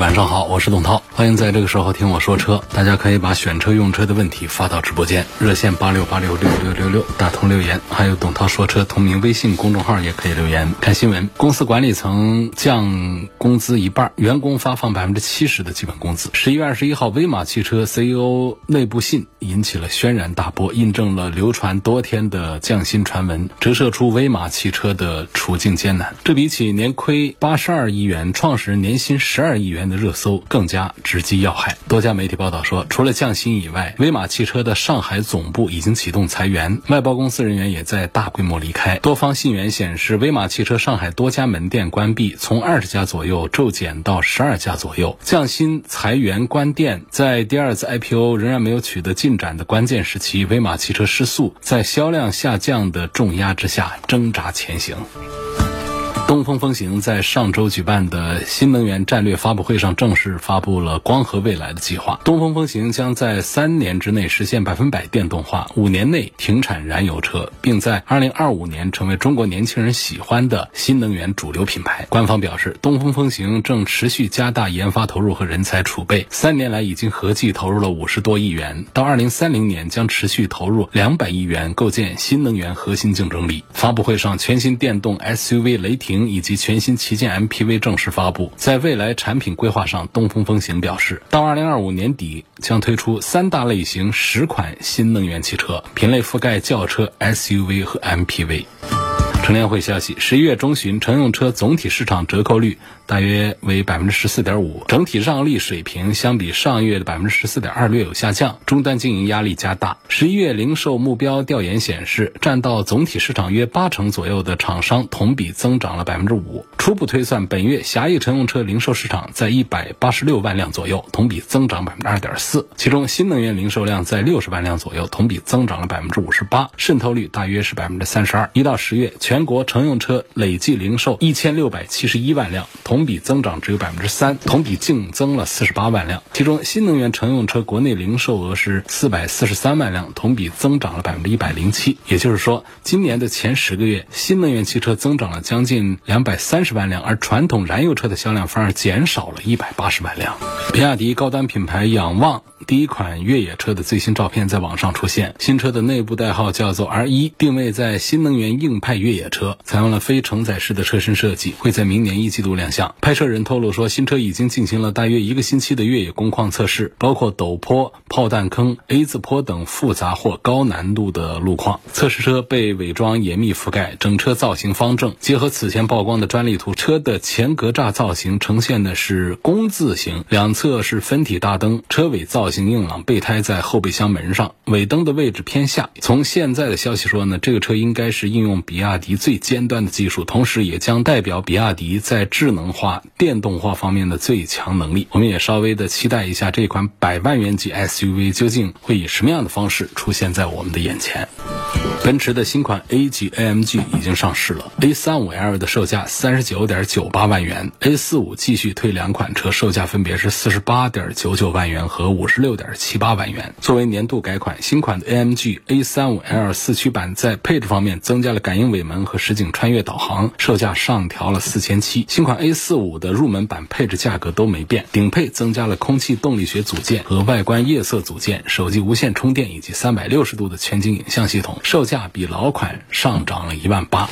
晚上好，我是董涛，欢迎在这个时候听我说车。大家可以把选车用车的问题发到直播间，热线八六八六六六六六，打通留言，还有董涛说车同名微信公众号也可以留言。看新闻，公司管理层降工资一半，员工发放百分之七十的基本工资。十一月二十一号，威马汽车 CEO 内部信引起了轩然大波，印证了流传多天的降薪传闻，折射出威马汽车的处境艰难。这比起年亏八十二亿元，创始人年薪十二亿元的热搜更加直击要害。多家媒体报道说，除了降薪以外，威马汽车的上海总部已经启动裁员，外包公司人员也在大规模离开。多方信源显示，威马汽车上海多家门店关闭，从二十家左右骤减到十二家左右。降薪、裁员、关店，在第二次 IPO 仍然没有取得进展的关键时期，威马汽车失速，在销量下降的重压之下挣扎前行。东风风行在上周举办的新能源战略发布会上正式发布了光合未来的计划。东风风行将在三年之内实现百分百电动化，五年内停产燃油车，并在二零二五年成为中国年轻人喜欢的新能源主流品牌。官方表示，东风风行正持续加大研发投入和人才储备，三年来已经合计投入了五十多亿元，到二零三零年将持续投入两百亿元，构建新能源核心竞争力。发布会上，全新电动 SUV 雷霆。以及全新旗舰 MPV 正式发布。在未来产品规划上，东风风行表示，到二零二五年底将推出三大类型十款新能源汽车，品类覆盖轿车、SUV 和 MPV。乘联会消息，十一月中旬，乘用车总体市场折扣率大约为百分之十四点五，整体让利水平相比上月的百分之十四点二略有下降，终端经营压力加大。十一月零售目标调研显示，占到总体市场约八成左右的厂商同比增长了百分之五。初步推算，本月狭义乘用车零售市场在一百八十六万辆左右，同比增长百分之二点四。其中新能源零售量在六十万辆左右，同比增长了百分之五十八，渗透率大约是百分之三十二。一到十月，全国乘用车累计零售一千六百七十一万辆，同同比增长只有百分之三，同比净增了四十八万辆。其中新能源乘用车国内零售额是四百四十三万辆，同比增长了百分之一百零七。也就是说，今年的前十个月，新能源汽车增长了将近两百三十万辆，而传统燃油车的销量反而减少了一百八十万辆。比亚迪高端品牌仰望第一款越野车的最新照片在网上出现，新车的内部代号叫做 R 一，定位在新能源硬派越野车。采用了非承载式的车身设计，会在明年一季度亮相。拍摄人透露说，新车已经进行了大约一个星期的越野工况测试，包括陡坡、炮弹坑、A 字坡等复杂或高难度的路况。测试车被伪装严密覆盖，整车造型方正。结合此前曝光的专利图，车的前格栅造型呈现的是工字形，两侧是分体大灯，车尾造型硬朗，备胎在后备箱门上，尾灯的位置偏下。从现在的消息说呢，这个车应该是应用比亚迪最尖端的技术，同时也将代表比亚迪在智能化、电动化方面的最强能力。我们也稍微的期待一下这款百万元级 SUV 究竟会以什么样的方式出现在我们的眼前。奔驰的新款 A 级 AMG 已经上市了，A35L 的售价三十九点九八万元，A45 继续推两款车，售价分别是四十八点九九万元和五十六点七八万元。作为年度改款，新款的 AMG A35L 四驱版在配置方面增加了感应尾门和实景穿越导航，售价上调了四千七。新款 A45 的入门版配置价格都没变，顶配增加了空气动力学组件和外观夜色组件，手机无线充电以及三百六十度的全景影像系统，售价比老款上涨了一万八。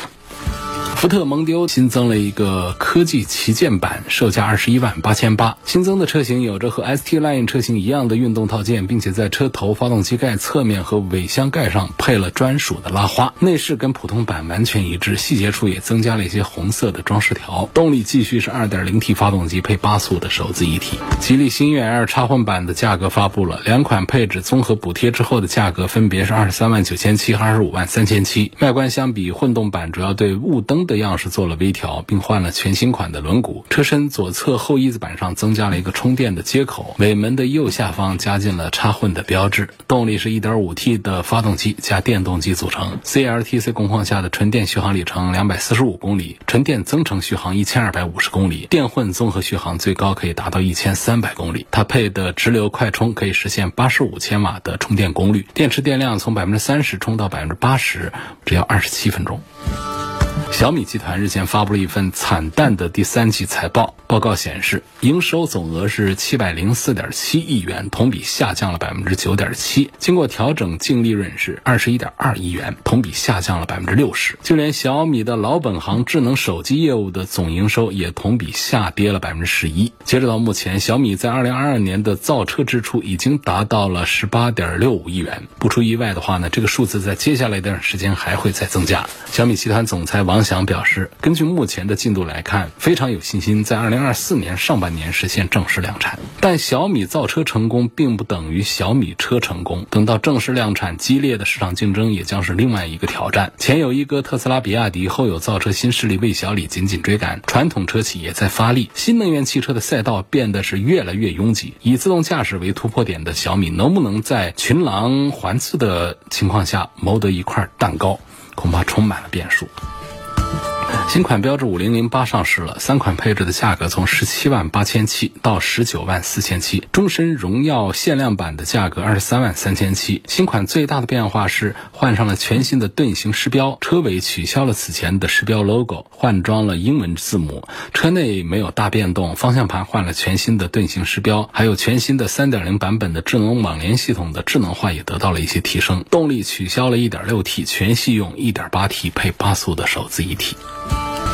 福特蒙迪欧新增了一个科技旗舰版，售价二十一万八千八。新增的车型有着和 ST Line 车型一样的运动套件，并且在车头、发动机盖侧面和尾箱盖上配了专属的拉花。内饰跟普通版完全一致，细节处也增加了一些红色的装饰条。动力继续是 2.0T 发动机配八速的手自一体。吉利星越 L 插混版的价格发布了，两款配置综合补贴之后的价格分别是二十三万九千七和二十五万三千七。外观相比混动版，主要对雾灯。的样式做了微调，并换了全新款的轮毂。车身左侧后翼子板上增加了一个充电的接口，尾门的右下方加进了插混的标志。动力是 1.5T 的发动机加电动机组成，CLTC 工况下的纯电续航里程245公里，纯电增程续航1250公里，电混综合续航最高可以达到1300公里。它配的直流快充可以实现85千瓦的充电功率，电池电量从30%充到80%只要27分钟。小米集团日前发布了一份惨淡的第三季财报，报告显示，营收总额是七百零四点七亿元，同比下降了百分之九点七。经过调整，净利润是二十一点二亿元，同比下降了百分之六十。就连小米的老本行智能手机业务的总营收也同比下跌了百分之十一。截止到目前，小米在二零二二年的造车支出已经达到了十八点六五亿元。不出意外的话呢，这个数字在接下来一段时间还会再增加。小米集团总裁王。王翔表示，根据目前的进度来看，非常有信心在二零二四年上半年实现正式量产。但小米造车成功并不等于小米车成功。等到正式量产，激烈的市场竞争也将是另外一个挑战。前有一个特斯拉、比亚迪，后有造车新势力魏小李紧紧追赶，传统车企也在发力。新能源汽车的赛道变得是越来越拥挤。以自动驾驶为突破点的小米，能不能在群狼环伺的情况下谋得一块蛋糕，恐怕充满了变数。新款标致五零零八上市了，三款配置的价格从十七万八千七到十九万四千七，终身荣耀限量版的价格二十三万三千七。新款最大的变化是换上了全新的盾形狮标，车尾取消了此前的狮标 logo，换装了英文字母。车内没有大变动，方向盘换了全新的盾形狮标，还有全新的三点零版本的智能网联系统的智能化也得到了一些提升。动力取消了一点六 T，全系用一点八 T 配八速的手自一体。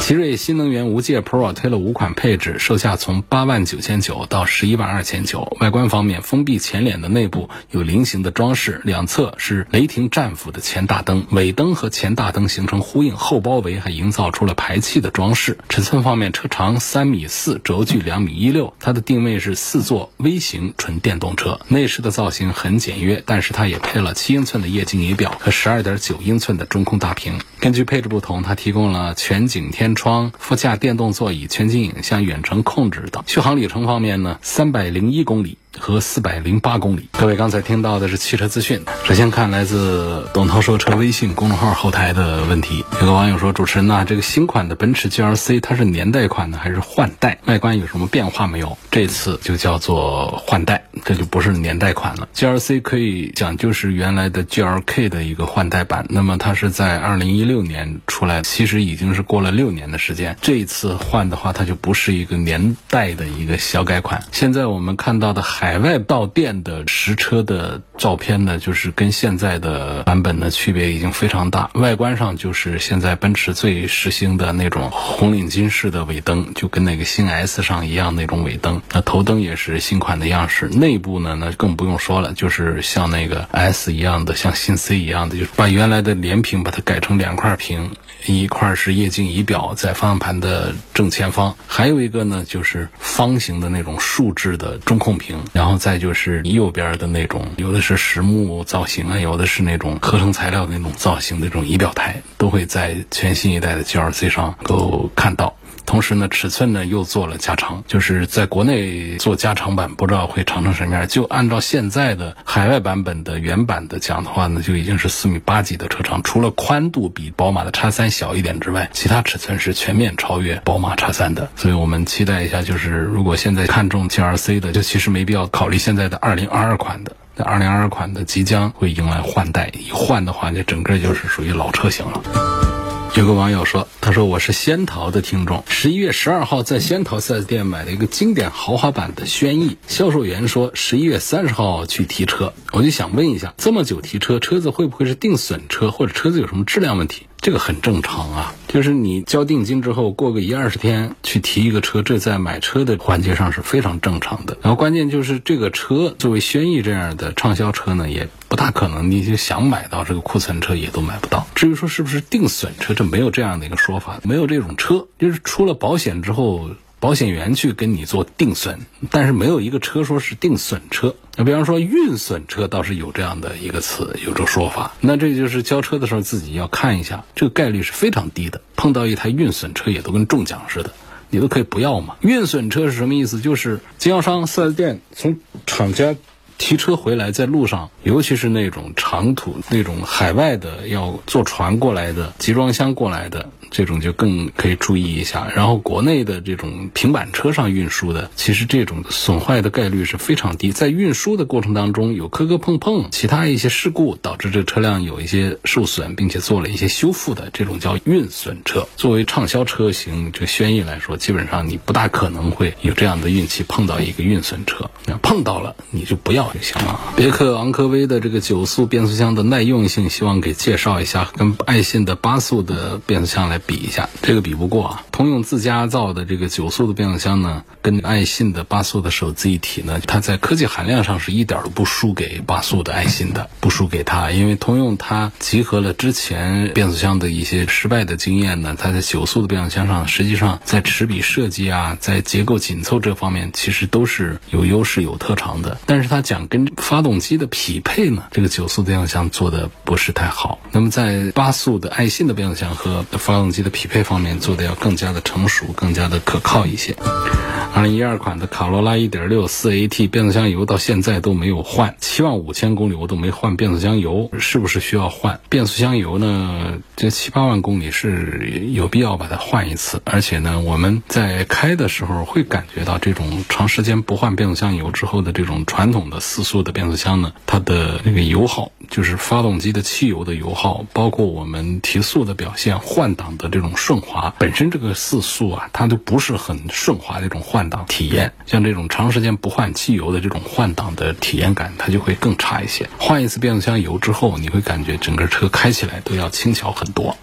奇瑞新能源无界 Pro 推了五款配置，售价从八万九千九到十一万二千九。外观方面，封闭前脸的内部有菱形的装饰，两侧是雷霆战斧的前大灯，尾灯和前大灯形成呼应，后包围还营造出了排气的装饰。尺寸方面，车长三米四，轴距两米一六，它的定位是四座微型纯电动车。内饰的造型很简约，但是它也配了七英寸的液晶仪表和十二点九英寸的中控大屏。根据配置不同，它提供了全景天。窗、副驾电动座椅、全景影像、远程控制等。续航里程方面呢，三百零一公里。和四百零八公里。各位刚才听到的是汽车资讯。首先看来自董涛说车微信公众号后台的问题。有个网友说：“主持人呐，这个新款的奔驰 GLC 它是年代款呢还是换代？外观有什么变化没有？”这次就叫做换代，这就不是年代款了。GLC 可以讲就是原来的 GLK 的一个换代版。那么它是在二零一六年出来，其实已经是过了六年的时间。这一次换的话，它就不是一个年代的一个小改款。现在我们看到的还。海外到店的实车的照片呢，就是跟现在的版本的区别已经非常大。外观上就是现在奔驰最实行的那种红领巾式的尾灯，就跟那个新 S 上一样那种尾灯。那头灯也是新款的样式。内部呢，那更不用说了，就是像那个 S 一样的，像新 C 一样的，就是把原来的连屏把它改成两块屏，一块是液晶仪表在方向盘的正前方，还有一个呢就是方形的那种竖置的中控屏。然后再就是右边的那种，有的是实木造型啊，有的是那种合成材料那种造型的这种仪表台，都会在全新一代的 GLC 上够看到。同时呢，尺寸呢又做了加长，就是在国内做加长版，不知道会长成什么样。就按照现在的海外版本的原版的讲的话呢，就已经是四米八几的车长，除了宽度比宝马的叉三小一点之外，其他尺寸是全面超越宝马叉三的。所以我们期待一下，就是如果现在看中 G R C 的，就其实没必要考虑现在的二零二二款的。那二零二二款的即将会迎来换代，一换的话，就整个就是属于老车型了。有个网友说：“他说我是仙桃的听众，十一月十二号在仙桃 4S 店买了一个经典豪华版的轩逸，销售员说十一月三十号去提车，我就想问一下，这么久提车，车子会不会是定损车，或者车子有什么质量问题？这个很正常啊，就是你交定金之后，过个一二十天去提一个车，这在买车的环节上是非常正常的。然后关键就是这个车作为轩逸这样的畅销车呢，也。”不大可能，你就想买到这个库存车也都买不到。至于说是不是定损车，这没有这样的一个说法，没有这种车，就是出了保险之后。保险员去跟你做定损，但是没有一个车说是定损车。那比方说运损车倒是有这样的一个词，有这说法。那这就是交车的时候自己要看一下，这个概率是非常低的。碰到一台运损车也都跟中奖似的，你都可以不要嘛。运损车是什么意思？就是经销商、四 S 店从厂家。提车回来，在路上，尤其是那种长途、那种海外的，要坐船过来的、集装箱过来的。这种就更可以注意一下，然后国内的这种平板车上运输的，其实这种损坏的概率是非常低。在运输的过程当中，有磕磕碰碰，其他一些事故导致这车辆有一些受损，并且做了一些修复的，这种叫运损车。作为畅销车型，这轩逸来说，基本上你不大可能会有这样的运气碰到一个运损车。碰到了，你就不要就行了。别克昂科威的这个九速变速箱的耐用性，希望给介绍一下，跟爱信的八速的变速箱来。比一下，这个比不过啊。通用自家造的这个九速的变速箱呢，跟爱信的八速的手自一体呢，它在科技含量上是一点都不输给八速的爱信的，不输给它。因为通用它集合了之前变速箱的一些失败的经验呢，它在九速的变速箱上，实际上在齿比设计啊，在结构紧凑这方面，其实都是有优势、有特长的。但是它讲跟发动机的匹配呢，这个九速的变速箱做的不是太好。那么在八速的爱信的变速箱和发动机的匹配方面做得要更加的成熟，更加的可靠一些。二零一二款的卡罗拉一点六四 AT 变速箱油到现在都没有换，七万五千公里我都没换变速箱油，是不是需要换变速箱油呢？这七八万公里是有必要把它换一次，而且呢，我们在开的时候会感觉到这种长时间不换变速箱油之后的这种传统的四速的变速箱呢，它的那个油耗，就是发动机的汽油的油耗，包括我们提速的表现、换挡的这种顺滑，本身这个四速啊，它都不是很顺滑的这种换。档体验，像这种长时间不换机油的这种换挡的体验感，它就会更差一些。换一次变速箱油之后，你会感觉整个车开起来都要轻巧很多。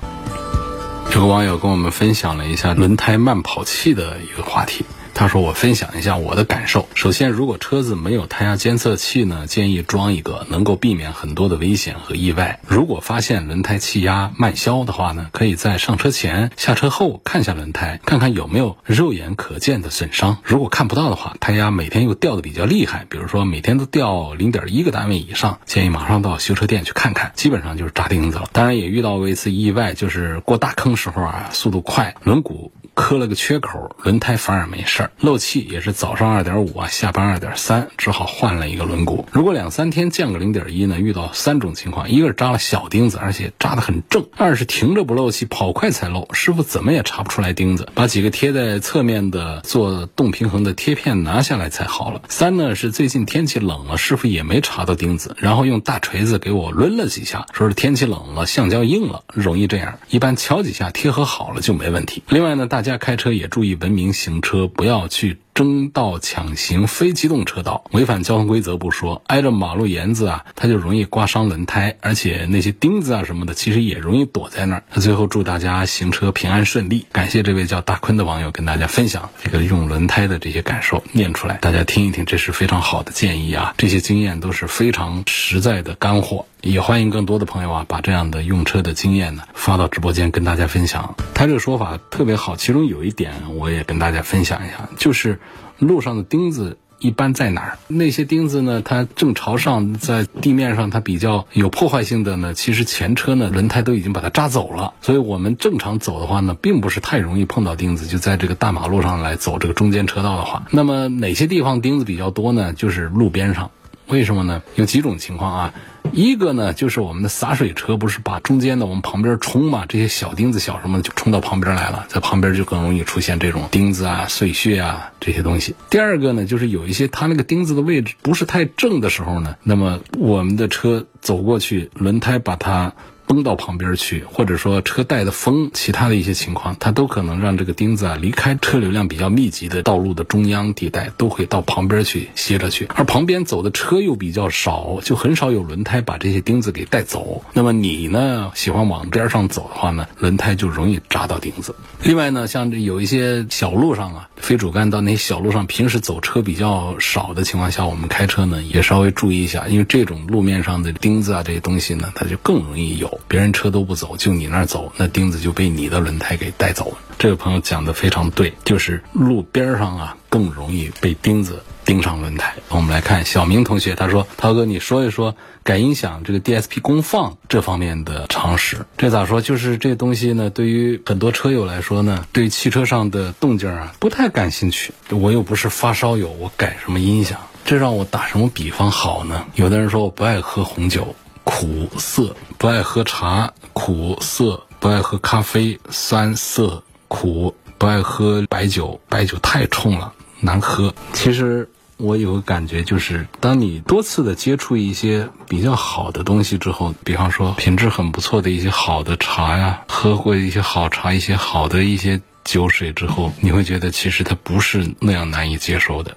这个网友跟我们分享了一下轮胎慢跑器的一个话题。他说：“我分享一下我的感受。首先，如果车子没有胎压监测器呢，建议装一个，能够避免很多的危险和意外。如果发现轮胎气压慢消的话呢，可以在上车前、下车后看下轮胎，看看有没有肉眼可见的损伤。如果看不到的话，胎压每天又掉的比较厉害，比如说每天都掉零点一个单位以上，建议马上到修车店去看看，基本上就是扎钉子了。当然也遇到过一次意外，就是过大坑时候啊，速度快，轮毂。”磕了个缺口，轮胎反而没事儿。漏气也是早上二点五啊，下班二点三，只好换了一个轮毂。如果两三天降个零点一呢？遇到三种情况：一个是扎了小钉子，而且扎得很正；二是停着不漏气，跑快才漏，师傅怎么也查不出来钉子，把几个贴在侧面的做动平衡的贴片拿下来才好了。三呢是最近天气冷了，师傅也没查到钉子，然后用大锤子给我抡了几下，说是天气冷了，橡胶硬了，容易这样。一般敲几下贴合好了就没问题。另外呢，大大家开车也注意文明行车，不要去。争道抢行非机动车道，违反交通规则不说，挨着马路沿子啊，它就容易刮伤轮胎，而且那些钉子啊什么的，其实也容易躲在那儿。那最后祝大家行车平安顺利，感谢这位叫大坤的网友跟大家分享这个用轮胎的这些感受，念出来大家听一听，这是非常好的建议啊，这些经验都是非常实在的干货，也欢迎更多的朋友啊把这样的用车的经验呢发到直播间跟大家分享。他这个说法特别好，其中有一点我也跟大家分享一下，就是。路上的钉子一般在哪儿？那些钉子呢？它正朝上，在地面上，它比较有破坏性的呢。其实前车呢，轮胎都已经把它扎走了。所以我们正常走的话呢，并不是太容易碰到钉子。就在这个大马路上来走这个中间车道的话，那么哪些地方钉子比较多呢？就是路边上。为什么呢？有几种情况啊。一个呢，就是我们的洒水车不是把中间的我们旁边冲嘛，这些小钉子小什么的就冲到旁边来了，在旁边就更容易出现这种钉子啊、碎屑啊这些东西。第二个呢，就是有一些它那个钉子的位置不是太正的时候呢，那么我们的车走过去，轮胎把它。崩到旁边去，或者说车带的风，其他的一些情况，它都可能让这个钉子啊离开车流量比较密集的道路的中央地带，都会到旁边去歇着去。而旁边走的车又比较少，就很少有轮胎把这些钉子给带走。那么你呢，喜欢往边上走的话呢，轮胎就容易扎到钉子。另外呢，像这有一些小路上啊，非主干道那些小路上，平时走车比较少的情况下，我们开车呢也稍微注意一下，因为这种路面上的钉子啊这些东西呢，它就更容易有。别人车都不走，就你那儿走，那钉子就被你的轮胎给带走了。这个朋友讲的非常对，就是路边上啊更容易被钉子钉上轮胎。我们来看小明同学，他说：“涛哥，你说一说改音响这个 DSP 功放这方面的常识。这咋说？就是这东西呢，对于很多车友来说呢，对汽车上的动静啊不太感兴趣。我又不是发烧友，我改什么音响？这让我打什么比方好呢？有的人说我不爱喝红酒，苦涩；不爱喝茶，苦涩；不爱喝咖啡，酸涩。”苦不爱喝白酒，白酒太冲了，难喝。其实我有个感觉，就是当你多次的接触一些比较好的东西之后，比方说品质很不错的一些好的茶呀，喝过一些好茶、一些好的一些酒水之后，你会觉得其实它不是那样难以接受的。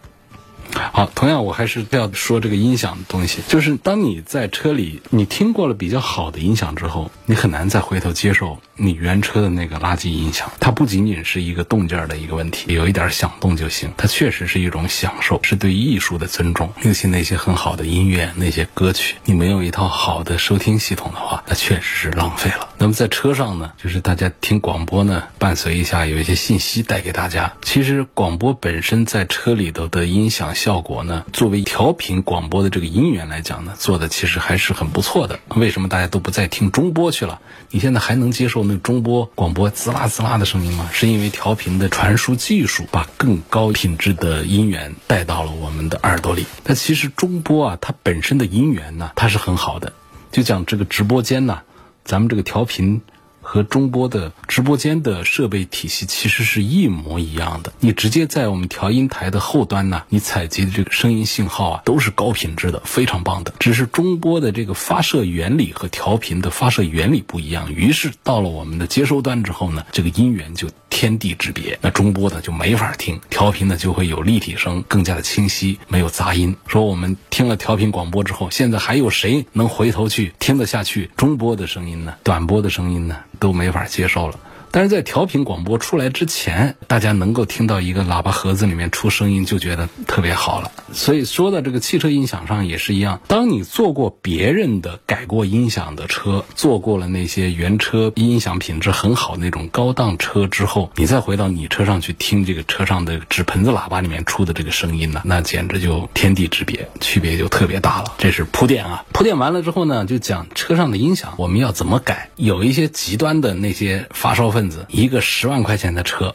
好，同样我还是要说这个音响的东西，就是当你在车里你听过了比较好的音响之后，你很难再回头接受你原车的那个垃圾音响。它不仅仅是一个动静的一个问题，有一点响动就行。它确实是一种享受，是对艺术的尊重。尤其那些很好的音乐、那些歌曲，你没有一套好的收听系统的话，那确实是浪费了。那么在车上呢，就是大家听广播呢，伴随一下有一些信息带给大家。其实广播本身在车里头的音响。效果呢？作为调频广播的这个音源来讲呢，做的其实还是很不错的。为什么大家都不再听中波去了？你现在还能接受那中波广播滋啦滋啦的声音吗？是因为调频的传输技术把更高品质的音源带到了我们的耳朵里。那其实中波啊，它本身的音源呢，它是很好的。就讲这个直播间呢，咱们这个调频。和中波的直播间的设备体系其实是一模一样的。你直接在我们调音台的后端呢，你采集的这个声音信号啊，都是高品质的，非常棒的。只是中波的这个发射原理和调频的发射原理不一样，于是到了我们的接收端之后呢，这个音源就天地之别。那中波呢就没法听，调频呢就会有立体声，更加的清晰，没有杂音。说我们听了调频广播之后，现在还有谁能回头去听得下去中波的声音呢？短波的声音呢？都没法接受了。但是在调频广播出来之前，大家能够听到一个喇叭盒子里面出声音，就觉得特别好了。所以说到这个汽车音响上也是一样，当你坐过别人的改过音响的车，坐过了那些原车音响品质很好那种高档车之后，你再回到你车上去听这个车上的纸盆子喇叭里面出的这个声音呢，那简直就天地之别，区别就特别大了。这是铺垫啊，铺垫完了之后呢，就讲车上的音响我们要怎么改。有一些极端的那些发烧分。一个十万块钱的车，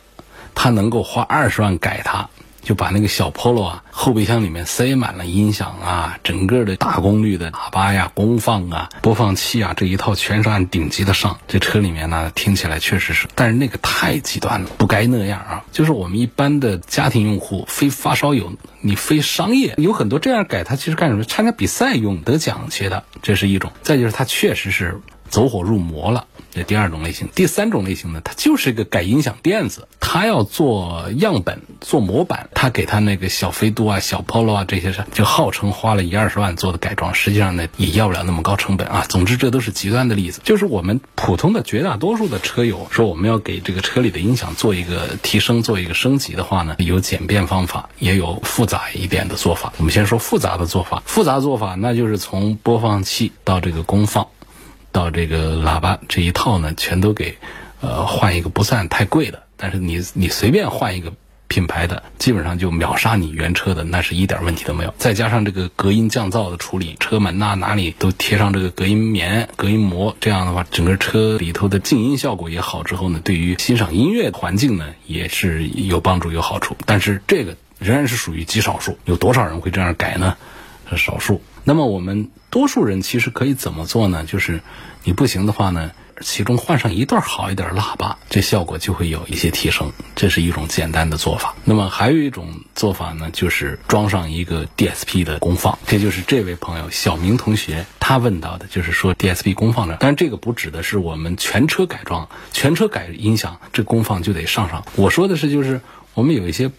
他能够花二十万改它，就把那个小 Polo 啊后备箱里面塞满了音响啊，整个的大功率的喇叭呀、功放啊、播放器啊，这一套全是按顶级的上。这车里面呢，听起来确实是，但是那个太极端了，不该那样啊。就是我们一般的家庭用户，非发烧友，你非商业，有很多这样改，它其实干什么？参加比赛用，得奖去的，这是一种。再就是它确实是走火入魔了。第二种类型，第三种类型呢，它就是一个改音响垫子，他要做样本、做模板，他给他那个小飞度啊、小 Polo 啊这些是，就号称花了一二十万做的改装，实际上呢也要不了那么高成本啊。总之，这都是极端的例子。就是我们普通的绝大多数的车友说，我们要给这个车里的音响做一个提升、做一个升级的话呢，有简便方法，也有复杂一点的做法。我们先说复杂的做法，复杂做法那就是从播放器到这个功放。到这个喇叭这一套呢，全都给，呃，换一个不算太贵的，但是你你随便换一个品牌的，基本上就秒杀你原车的，那是一点问题都没有。再加上这个隔音降噪的处理，车门呐哪里都贴上这个隔音棉、隔音膜，这样的话，整个车里头的静音效果也好。之后呢，对于欣赏音乐环境呢，也是有帮助、有好处。但是这个仍然是属于极少数，有多少人会这样改呢？是少数。那么我们多数人其实可以怎么做呢？就是你不行的话呢，其中换上一段好一点喇叭，这效果就会有一些提升。这是一种简单的做法。那么还有一种做法呢，就是装上一个 DSP 的功放。这就是这位朋友小明同学他问到的，就是说 DSP 功放的。但是这个不指的是我们全车改装、全车改音响，这功放就得上上。我说的是就是我们有一些。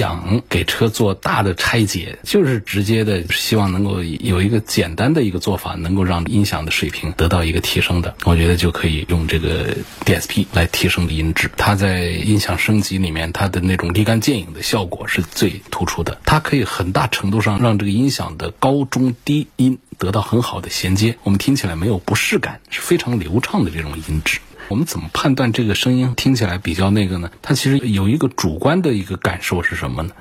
想给车做大的拆解，就是直接的希望能够有一个简单的一个做法，能够让音响的水平得到一个提升的，我觉得就可以用这个 DSP 来提升音质。它在音响升级里面，它的那种立竿见影的效果是最突出的，它可以很大程度上让这个音响的高中低音得到很好的衔接，我们听起来没有不适感，是非常流畅的这种音质。我们怎么判断这个声音听起来比较那个呢？它其实有一个主观的一个感受是什么呢？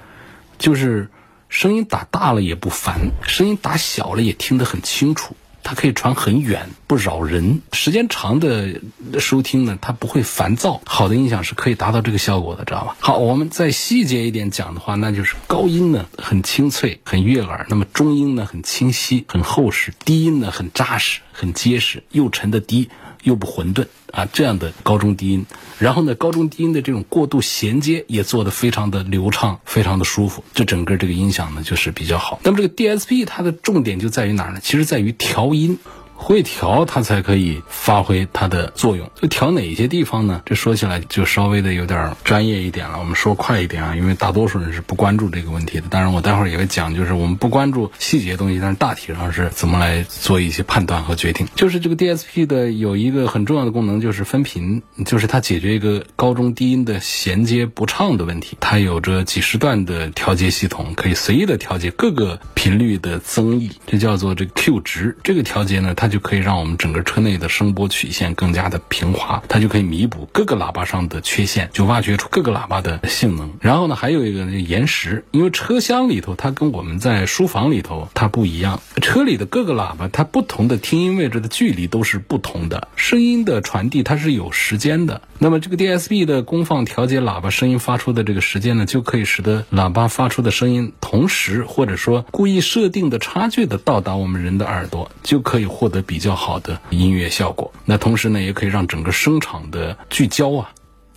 就是声音打大了也不烦，声音打小了也听得很清楚。它可以传很远，不扰人。时间长的收听呢，它不会烦躁。好的音响是可以达到这个效果的，知道吧？好，我们再细节一点讲的话，那就是高音呢很清脆、很悦耳；那么中音呢很清晰、很厚实；低音呢很扎实、很结实，又沉的低。又不混沌啊，这样的高中低音，然后呢，高中低音的这种过渡衔接也做得非常的流畅，非常的舒服，就整个这个音响呢就是比较好。那么这个 DSP 它的重点就在于哪儿呢？其实在于调音。会调它才可以发挥它的作用。就调哪些地方呢？这说起来就稍微的有点专业一点了。我们说快一点啊，因为大多数人是不关注这个问题的。当然，我待会儿也会讲，就是我们不关注细节东西，但是大体上是怎么来做一些判断和决定。就是这个 DSP 的有一个很重要的功能，就是分频，就是它解决一个高中低音的衔接不畅的问题。它有着几十段的调节系统，可以随意的调节各个频率的增益，这叫做这个 Q 值。这个调节呢，它就可以让我们整个车内的声波曲线更加的平滑，它就可以弥补各个喇叭上的缺陷，就挖掘出各个喇叭的性能。然后呢，还有一个延时，因为车厢里头它跟我们在书房里头它不一样，车里的各个喇叭它不同的听音位置的距离都是不同的，声音的传递它是有时间的。那么这个 DSB 的功放调节喇叭声音发出的这个时间呢，就可以使得喇叭发出的声音同时或者说故意设定的差距的到达我们人的耳朵，就可以获得比较。好的音乐效果，那同时呢，也可以让整个声场的聚焦啊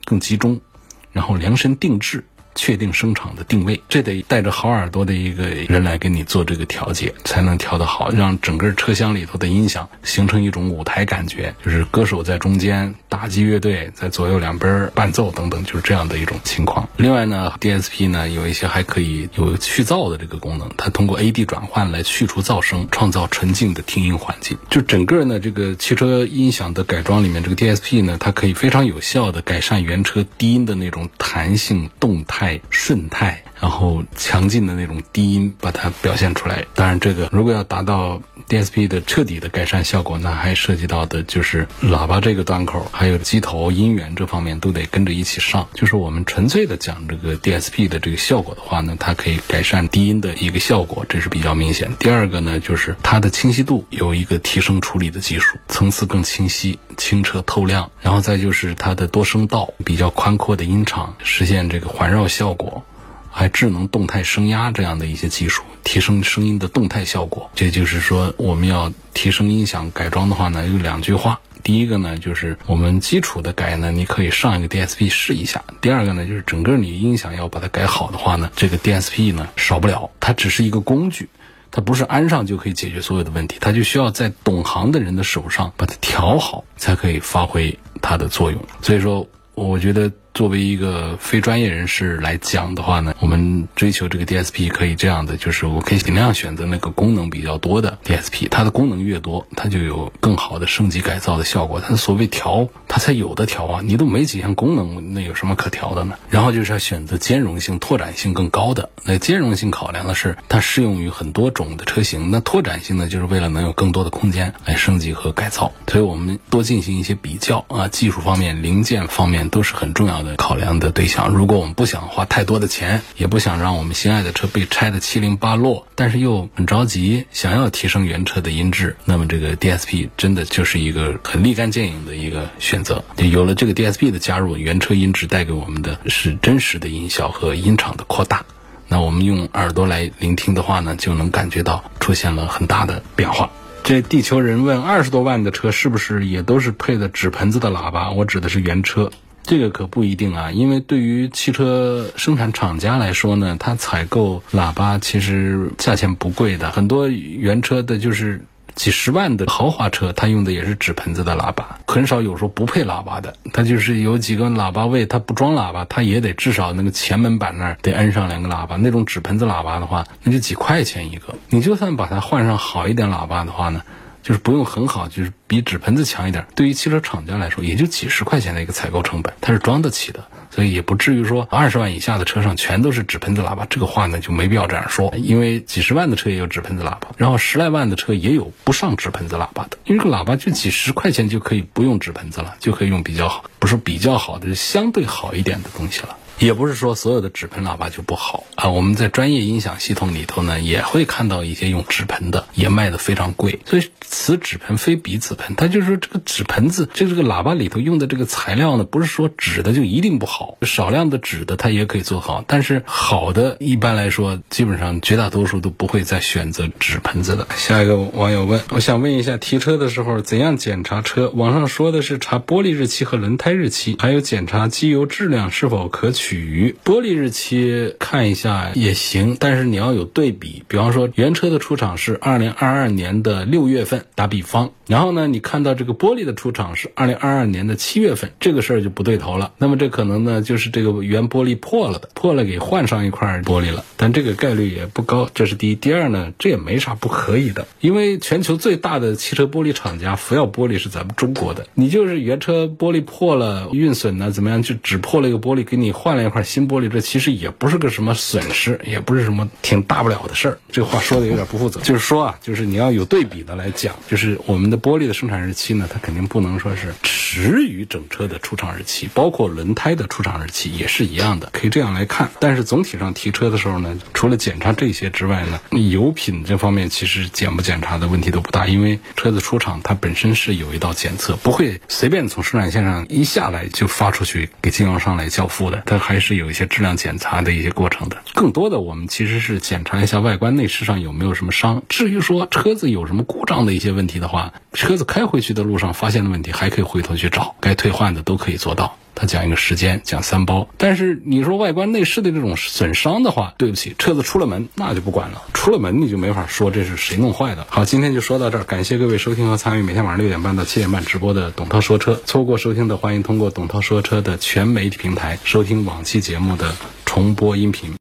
更集中，然后量身定制。确定声场的定位，这得带着好耳朵的一个人来给你做这个调节，才能调得好，让整个车厢里头的音响形成一种舞台感觉，就是歌手在中间，打击乐队在左右两边伴奏等等，就是这样的一种情况。另外呢，DSP 呢有一些还可以有去噪的这个功能，它通过 AD 转换来去除噪声，创造纯净的听音环境。就整个呢这个汽车音响的改装里面，这个 DSP 呢它可以非常有效的改善原车低音的那种弹性动态。泰顺泰。然后强劲的那种低音把它表现出来。当然，这个如果要达到 DSP 的彻底的改善效果，那还涉及到的就是喇叭这个端口，还有机头、音源这方面都得跟着一起上。就是我们纯粹的讲这个 DSP 的这个效果的话呢，它可以改善低音的一个效果，这是比较明显。第二个呢，就是它的清晰度有一个提升处理的技术，层次更清晰、清澈透亮。然后再就是它的多声道比较宽阔的音场，实现这个环绕。效果，还智能动态声压这样的一些技术，提升声音的动态效果。这就是说，我们要提升音响改装的话呢，有两句话。第一个呢，就是我们基础的改呢，你可以上一个 DSP 试一下。第二个呢，就是整个你音响要把它改好的话呢，这个 DSP 呢少不了。它只是一个工具，它不是安上就可以解决所有的问题，它就需要在懂行的人的手上把它调好，才可以发挥它的作用。所以说，我觉得。作为一个非专业人士来讲的话呢，我们追求这个 DSP 可以这样的，就是我可以尽量选择那个功能比较多的 DSP，它的功能越多，它就有更好的升级改造的效果。它所谓调，它才有的调啊，你都没几项功能，那有什么可调的呢？然后就是要选择兼容性、拓展性更高的。那兼容性考量的是它适用于很多种的车型，那拓展性呢，就是为了能有更多的空间来升级和改造。所以我们多进行一些比较啊，技术方面、零件方面都是很重要。考量的对象，如果我们不想花太多的钱，也不想让我们心爱的车被拆的七零八落，但是又很着急想要提升原车的音质，那么这个 DSP 真的就是一个很立竿见影的一个选择。就有了这个 DSP 的加入，原车音质带给我们的是真实的音效和音场的扩大。那我们用耳朵来聆听的话呢，就能感觉到出现了很大的变化。这地球人问：二十多万的车是不是也都是配的纸盆子的喇叭？我指的是原车。这个可不一定啊，因为对于汽车生产厂家来说呢，它采购喇叭其实价钱不贵的，很多原车的就是几十万的豪华车，它用的也是纸盆子的喇叭，很少有说不配喇叭的。它就是有几个喇叭位，它不装喇叭，它也得至少那个前门板那儿得安上两个喇叭。那种纸盆子喇叭的话，那就几块钱一个。你就算把它换上好一点喇叭的话呢？就是不用很好，就是比纸盆子强一点。对于汽车厂家来说，也就几十块钱的一个采购成本，它是装得起的，所以也不至于说二十万以下的车上全都是纸盆子喇叭。这个话呢就没必要这样说，因为几十万的车也有纸盆子喇叭，然后十来万的车也有不上纸盆子喇叭的。因为这个喇叭就几十块钱就可以不用纸盆子了，就可以用比较好，不是比较好的，是相对好一点的东西了。也不是说所有的纸盆喇叭就不好啊，我们在专业音响系统里头呢，也会看到一些用纸盆的，也卖的非常贵。所以此纸盆非彼此盆，它就是说这个纸盆子，这这个喇叭里头用的这个材料呢，不是说纸的就一定不好，少量的纸的它也可以做好，但是好的一般来说，基本上绝大多数都不会再选择纸盆子的。下一个网友问，我想问一下，提车的时候怎样检查车？网上说的是查玻璃日期和轮胎日期，还有检查机油质量是否可取。取玻璃日期看一下也行，但是你要有对比，比方说原车的出厂是二零二二年的六月份，打比方，然后呢，你看到这个玻璃的出厂是二零二二年的七月份，这个事儿就不对头了。那么这可能呢，就是这个原玻璃破了的，破了给换上一块玻璃了，但这个概率也不高，这是第一。第二呢，这也没啥不可以的，因为全球最大的汽车玻璃厂家福耀玻璃是咱们中国的，你就是原车玻璃破了、运损呢，怎么样，就只破了一个玻璃，给你换了。那块新玻璃，这其实也不是个什么损失，也不是什么挺大不了的事儿。这话说的有点不负责，就是说啊，就是你要有对比的来讲，就是我们的玻璃的生产日期呢，它肯定不能说是迟于整车的出厂日期，包括轮胎的出厂日期也是一样的，可以这样来看。但是总体上提车的时候呢，除了检查这些之外呢，油品这方面其实检不检查的问题都不大，因为车子出厂它本身是有一道检测，不会随便从生产线上一下来就发出去给经销商来交付的，它还。是有一些质量检查的一些过程的，更多的我们其实是检查一下外观内饰上有没有什么伤。至于说车子有什么故障的一些问题的话，车子开回去的路上发现的问题，还可以回头去找，该退换的都可以做到。他讲一个时间，讲三包。但是你说外观内饰的这种损伤的话，对不起，车子出了门那就不管了，出了门你就没法说这是谁弄坏的。好，今天就说到这儿，感谢各位收听和参与每天晚上六点半到七点半直播的董涛说车。错过收听的，欢迎通过董涛说车的全媒体平台收听往期节目的重播音频。